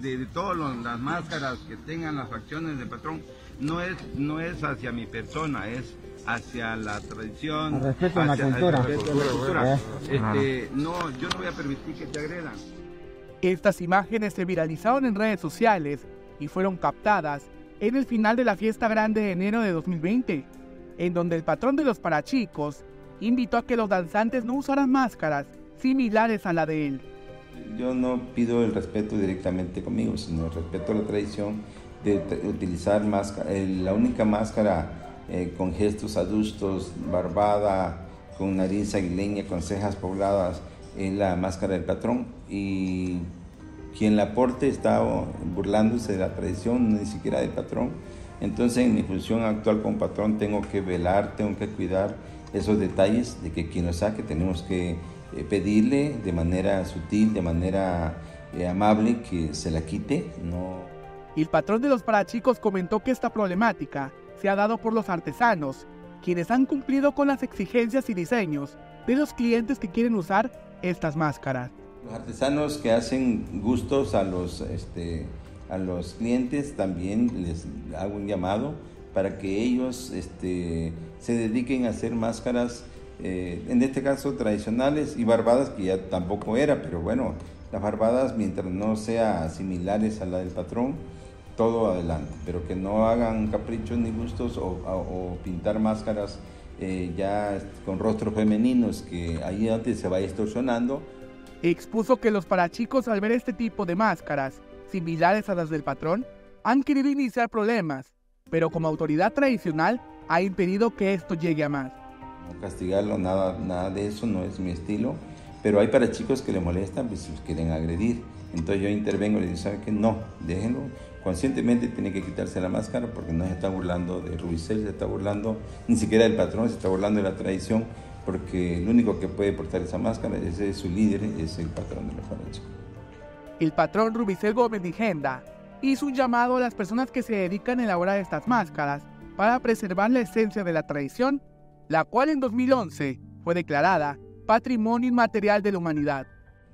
de, de todas las máscaras que tengan las facciones del patrón, no es, no es hacia mi persona, es hacia la tradición, respeto a la cultura. cultura. Este, no, yo no voy a permitir que te agredan. Estas imágenes se viralizaron en redes sociales y fueron captadas en el final de la fiesta grande de enero de 2020, en donde el patrón de los parachicos invitó a que los danzantes no usaran máscaras similares a la de él. Yo no pido el respeto directamente conmigo, sino el respeto a la tradición de utilizar máscara, la única máscara eh, con gestos adustos, barbada, con nariz aguileña, con cejas pobladas, es la máscara del patrón. Y quien la porte está burlándose de la tradición, ni siquiera del patrón. Entonces, en mi función actual como patrón, tengo que velar, tengo que cuidar esos detalles de que quien lo saque tenemos que eh, pedirle de manera sutil, de manera eh, amable que se la quite. No. El patrón de los parachicos comentó que esta problemática se ha dado por los artesanos, quienes han cumplido con las exigencias y diseños de los clientes que quieren usar estas máscaras. Los artesanos que hacen gustos a los, este, a los clientes también les hago un llamado para que ellos este, se dediquen a hacer máscaras, eh, en este caso tradicionales y barbadas, que ya tampoco era, pero bueno, las barbadas mientras no sean similares a la del patrón, todo adelante, pero que no hagan caprichos ni gustos o, pintar máscaras eh, ya con rostros femeninos que ahí antes se va distorsionando. Expuso que los parachicos al ver este tipo de máscaras, similares a las del patrón, han querido iniciar problemas, pero como autoridad tradicional ha impedido que esto llegue a más. No castigarlo, nada, nada de eso, no es mi estilo, pero hay parachicos que le molestan, pues quieren agredir. Entonces yo intervengo y le digo, ¿sabe qué? No, déjenlo conscientemente tiene que quitarse la máscara porque no se está burlando de Rubicel, se está burlando ni siquiera del patrón, se está burlando de la tradición porque el único que puede portar esa máscara es su líder, es el patrón de la faroche. El patrón Rubicel Gómez Nigenda hizo un llamado a las personas que se dedican a elaborar estas máscaras para preservar la esencia de la tradición, la cual en 2011 fue declarada Patrimonio Inmaterial de la Humanidad.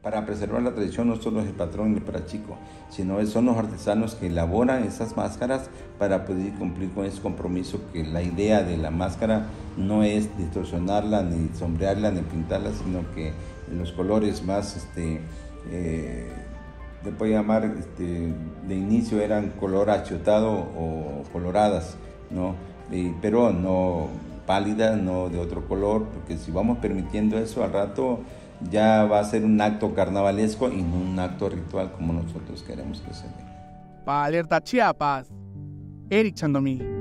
Para preservar la tradición no solo es el patrón el parachico, sino son los artesanos que elaboran esas máscaras para poder cumplir con ese compromiso que la idea de la máscara no es distorsionarla, ni sombrearla, ni pintarla, sino que los colores más, este, eh, le puede llamar, este, de inicio eran color achotado o coloradas, ¿no? pero no pálidas, no de otro color, porque si vamos permitiendo eso al rato ya va a ser un acto carnavalesco y no un acto ritual como nosotros queremos que sea. Para Alerta Chiapas, Eric Chandomí.